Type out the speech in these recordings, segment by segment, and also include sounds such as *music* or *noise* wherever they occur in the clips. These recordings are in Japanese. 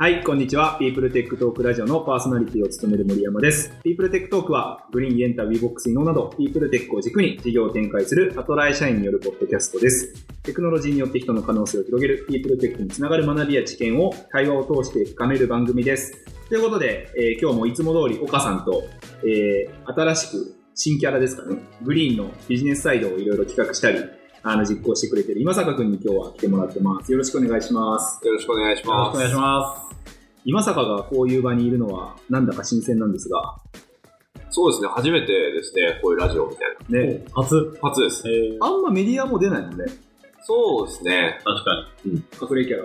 はい、こんにちは。ピープルテックトークラジオのパーソナリティを務める森山です。ピープルテックトークは、 Green、Yenta、Wevox、inowなど、ピープルテックを軸に事業を展開するアトラエ社員によるポッドキャストです。テクノロジーによって人の可能性を広げる、ピープルテックにつながる学びや知見を対話を通して深める番組です。ということで、えー今日もいつも通り岡さんと、えー新しく新キャラですかね、 Greenのビジネスサイドをいろいろ企画したり、あの、実行してくれてる今坂くんに今日は来てもらってます。よろしくお願いします。よろしくお願いします。お願いします。今坂がこういう場にいるのはなんだか新鮮なんですが、そうですね、初めてですね、こういうラジオみたいね、初？な。初です。えー、あんまメディアも出ないもんね、そうですね。確か隠れキャラ。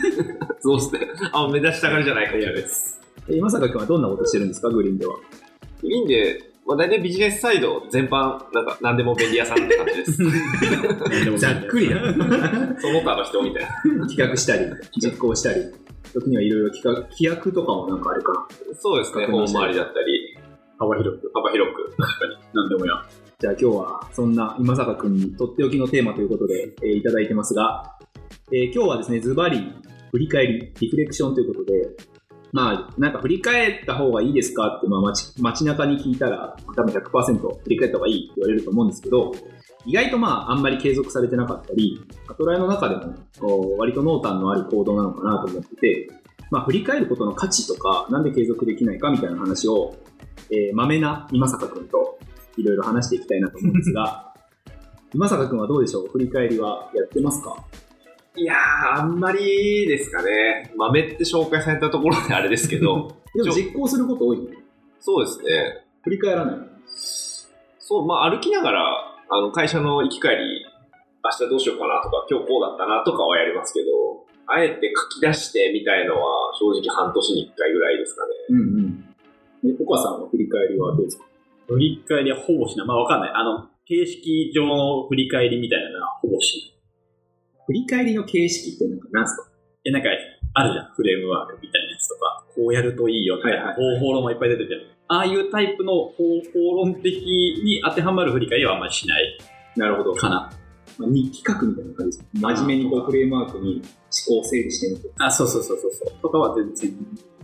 *laughs* そうですね。あ、目指したがりじゃないかもしれないです。え今坂くんはどんなことしてるんですか、グリーンでは。グリーンで、まあ、大体ビジネスサイド全般、なんか、なんでも便利屋さんって感じです。に。*laughs* ざっくりな。その他の人みたいな。企画したり、実行したり、時にはいろいろ企画、規約とかもなんかあるかな。そうですね、本回りだったり、幅広く。幅広く。確かに。何でもや。じゃあ今日はそんな今坂くんにとっておきのテーマということで、えーいただいてますが、えー今日はですね、ズバリ振り返り、リフレクションということで、まあ、なんか振り返った方がいいですかって、まあ街、街中に聞いたら、多分100%振り返った方がいいって言われると思うんですけど、意外とまあ、あんまり継続されてなかったり、アトライの中でも、こう割と濃淡のある行動なのかなと思ってて、まあ、振り返ることの価値とか、なんで継続できないかみたいな話を、えー、まめな今坂くんといろいろ話していきたいなと思うんですが、今坂くんはどうでしょう？振り返りはやってますか？いやー、あんまりですかね。豆って紹介されたところであれですけど、*laughs* でも実行すること多いのそうですね。振り返らないそう、まあ歩きながら、あの、会社の行き帰り、明日どうしようかなとか、今日こうだったなとかはやりますけど、あえて書き出してみたいのは、正直半年に1回ぐらいですかね。うんうん。で、岡さんは振り返りはどうですか？振り返りはほぼしない。まあわかんない。あの、形式上の振り返りみたいなのはほぼしない。振り返りの形式ってなんか何ですか？え、なんか、あるじゃん。フレームワークみたいなやつとか、こうやるといいよみたいな、はいはい方法論もいっぱい出てるじゃん。ああいうタイプの方法論的に当てはまる振り返りはあんまりしないなるほど。かな。まあ、日記書くみたいな感じですか真面目にこうフレームワークに思考整理してみて。あ、そうそうそうそうそう。とかは全然、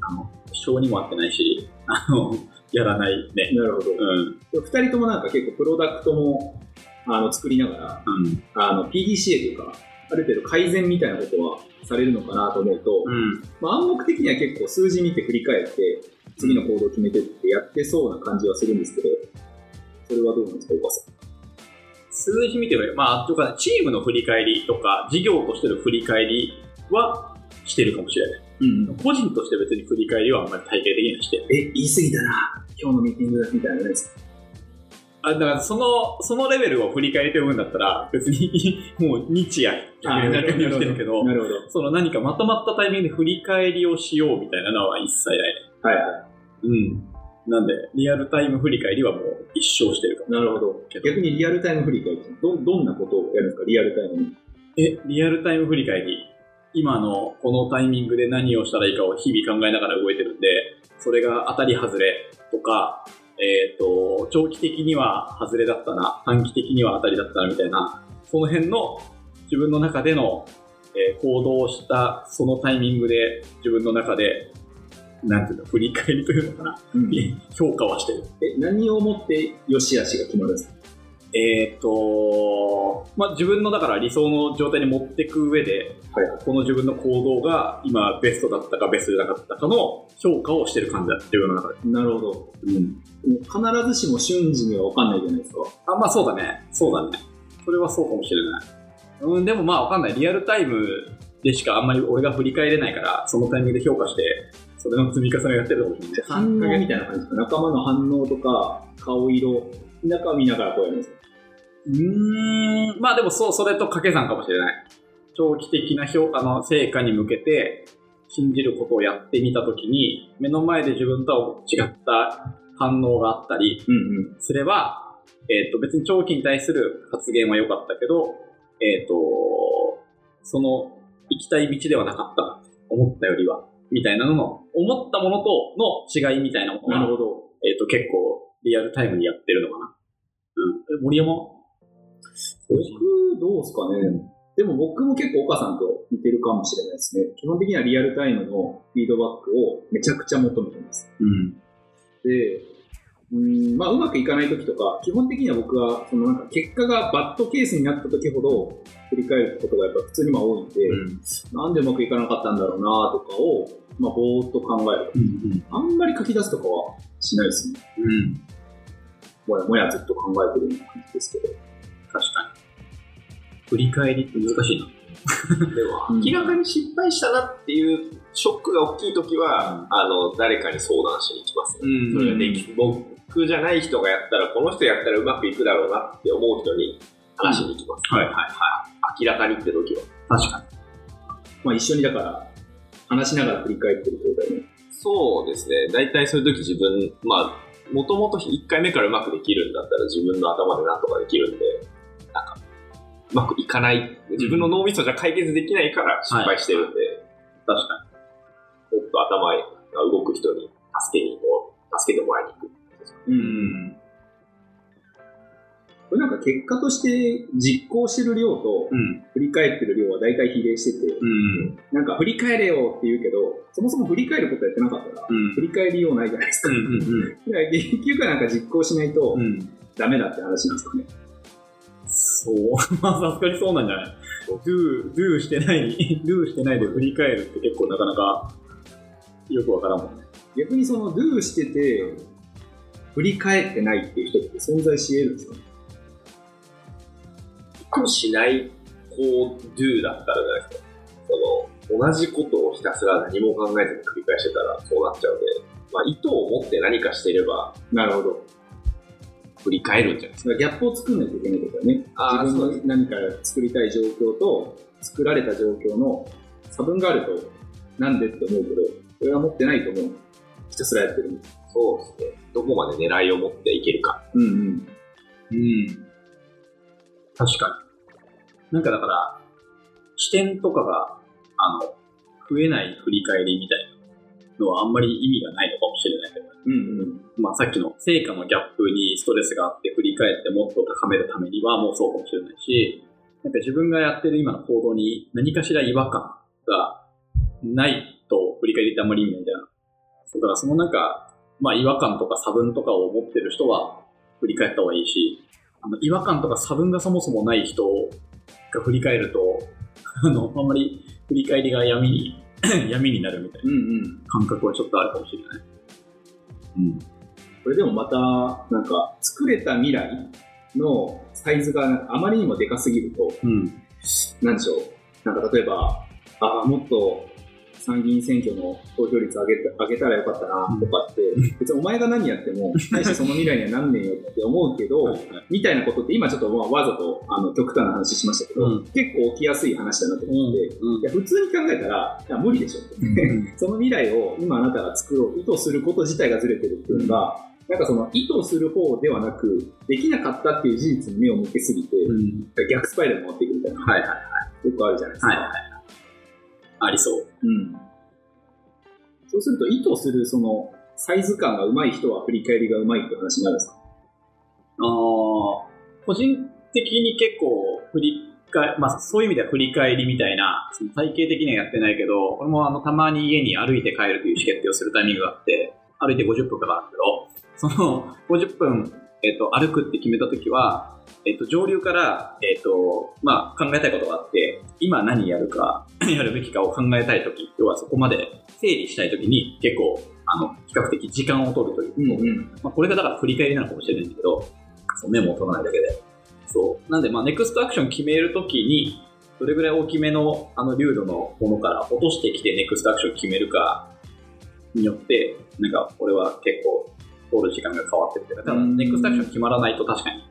あの、性にも合ってないし、あの、やらないね。なるほど。うん。二人ともなんか結構プロダクトもあの作りながら、うん。あの PDCA というか、ある程度改善みたいなことはされるのかなと思うと、うん。まあ、暗黙的には結構数字見て振り返って、次の行動を決めてってやってそうな感じはするんですけど、それはどうなんですか、岡さん？数字見ても、まあ、とか、チームの振り返りとか、事業としての振り返りはしてるかもしれない。うん。個人として別に振り返りはあんまり体系的にはして。え、言い過ぎたな。今日のミーティングみたいなのないですかあだから、その、そのレベルを振り返りと呼ぶんだったら、別に、*laughs* もう日夜、なるほどなるほど。その何かまとまったタイミングで振り返りをしようみたいなのは一切ないね。はいはうん。なんで、リアルタイム振り返りはもう一生してるか。なるほど。逆にリアルタイム振り返りってど、どんなことをやるんですか、リアルタイムに。え、リアルタイム振り返り、今のこのタイミングで何をしたらいいかを日々考えながら動いてるんで、それが当たり外れとか、えっ、と、長期的には外れだったな、短期的には当たりだったなみたいな、その辺の自分の中での、えー行動をしたそのタイミングで自分の中で、なんていうの、振り返りというのかな、うん評価はしてる。え、何をもって良し悪しが決まるんですか？えっ、と、まあ、自分のだから理想の状態に持っていく上で、はいはこの自分の行動が今ベストだったかベストじゃなかったかの評価をしてる感じだ、自分の中で。い。なるほど。うん。必ずしも瞬時には分かんないじゃないですか。あ、まあそうだね。そうだね。それはそうかもしれない。うん、でもまあわかんない。リアルタイムでしかあんまり俺が振り返れないから、そのタイミングで評価して、それの積み重ねをやってるかもしれない。反応みたいな感じですか？仲間の反応とか、顔色、中見ながらこうやるんですか？うーん、まあでもそう、それと掛け算かもしれない。長期的な評あの成果に向けて、信じることをやってみたときに、目の前で自分とは違った反応があったりうんうん。すれば、えっ、と、別に長期に対する発言は良かったけど、えっ、と、その行きたい道ではなかったな、思ったよりは、みたいなのの、思ったものとの違いみたいなものが、なるほど。えっ、と、結構リアルタイムにやってるのかな。うん。え森山？僕、どうですかね。でも僕も結構岡さんと似てるかもしれないですね。基本的にはリアルタイムのフィードバックをめちゃくちゃ求めてます。うん。で、うん、まあうまくいかない時とか、基本的には僕は、そのなんか結果がバッドケースになった時ほど振り返ることがやっぱ普通にまあ多いんで、なんでうまくいかなかったんだろうなとかを、まあぼーっと考える。うん。あんまり書き出すとかはしないですね。うん。もやもやずっと考えてるような感じですけど。確かに。振り返りって難しいな。でも、うん明らかに失敗したなっていうショックが大きい時は、あの、誰かに相談しに行きますね。んそれができ、僕じゃない人がやったら、この人やったらうまくいくだろうなって思う人に話しに行きます。はいはいはい。明らかにって時は。確かに。まあ一緒にだから、話しながら振り返ってる状態ね。そうですね。大体そういう時自分、まあ、もともと1回目からうまくできるんだったら自分の頭でなんとかできるんで、うまくいかない。自分の脳みそじゃ解決できないから失敗してるんで、確かもっと頭が動く人に助けに行こう、助けてもらいに行く。うに。うん。これなんか結果として実行してる量とうん。振り返ってる量は大体比例してて、うん。なんか振り返れよって言うけど、そもそも振り返ることやってなかったら、うん。振り返りようないじゃないですか。うん。うん。*laughs* だから結局はなんか実行しないとうん。ダメだって話なんですかね。そう。まあ、さすがにそうなんじゃない ?do、do してない、*laughs* do してないで振り返るって結構なかなかよくわからんもんね。逆にその do してて、振り返ってないっていう人って存在し得るんですか？しない、こう、do だったらじゃないですか。その、同じことをひたすら何も考えずに繰り返してたらそうなっちゃうんで、まあ、意図を持って何かしていればなるほど。振り返るんじゃないですか。ギャップを作んないといけないってことだね。あー自分の何か作りたい状況と、作られた状況の差分があると、なんでって思うけど、それは持ってないと思う。ひたすらやってる。そうですね。どこまで狙いを持っていけるか。うんうん。うん。確かに。なんかだから、視点とかが、あの、増えない振り返りみたいなのはあんまり意味がないのかもしれないけど、うんうん。まあさっきの成果のギャップにストレスがあって振り返ってもっと高めるためにはもうそうかもしれないし、なんか自分がやってる今の行動に何かしら違和感がないと振り返りってあんまり意味ないじゃん。だからそのなんか、まあ違和感とか差分とかを持ってる人は振り返った方がいいし、あの違和感とか差分がそもそもない人が振り返ると、*laughs* あの、あんまり振り返りが闇に、*laughs* 闇になるみたいな。感覚はちょっとあるかもしれない。うん。これでもまた、なんか、作れた未来のサイズがあまりにもでかすぎると、うん。なんでしょう。なんか例えば、ああ、もっと参議院選挙の投票率上げた上げたらよかったなとかって、別にお前が何やっても、*laughs* 大してその未来にはなんねえよって思うけど、みたいなことって今ちょっとまあわざとあの極端な話しましたけど、うん結構起きやすい話だなと思って、いや普通に考えたら、いや無理でしょって。*laughs* その未来を今あなたが作ろう、意図すること自体がずれてるっていうのが、なんかその意図する方ではなく、できなかったっていう事実に目を向けすぎて、うん。逆スパイラルに回っていくみたいな、はいはい。よくあるじゃないですか。はいはい。ありそう。うん。そうすると意図するそのサイズ感が上手い人は振り返りが上手いって話になるんですか？あー個人的に結構振り返、まあそういう意味では振り返りみたいな、その体系的にはやってないけど、俺もあのたまに家に歩いて帰るという意思決定をするタイミングがあって、歩いて50分かかるんだけど、その50分、えっ、と、歩くって決めたときは、えっ、と、上流から、えっ、と、まあ考えたいことがあって、今何やるか、*clears throat* やるべきかを考えたいとき、要はそこまで整理したいときに結構、あの、比較的時間を取るというか、うん。まあ、これがだから振り返りなのかもしれないんだけど、そうメモを取らないだけで。そう。なんで、まあ、ネクストアクション決めるときに、どれぐらい大きめの、あの、流度のものから落としてきてネクストアクション決めるかによって、なんか、俺は結構、通る時間が変わってってる。ただ、うんネクストアクション決まらないと確かに、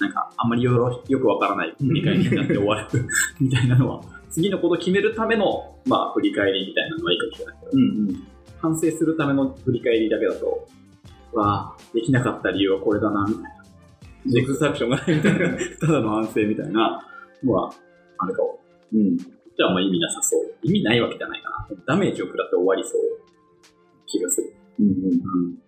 なんか、あんまりよろよくわからない振り返りになって終わる *laughs* みたいなのは、次のことを決めるための、まあ、振り返りみたいなのはいいかもしれないけど。うんうん。反省するための振り返りだけだと、わあ、できなかった理由はこれだな、みたいな。ネクストアクションがないみたいな、*laughs* ただの反省みたいなのは、あれかも。うん。じゃああんま意味なさそう。意味ないわけじゃないかな。ダメージを食らって終わりそう。気がする。うんうん。うん。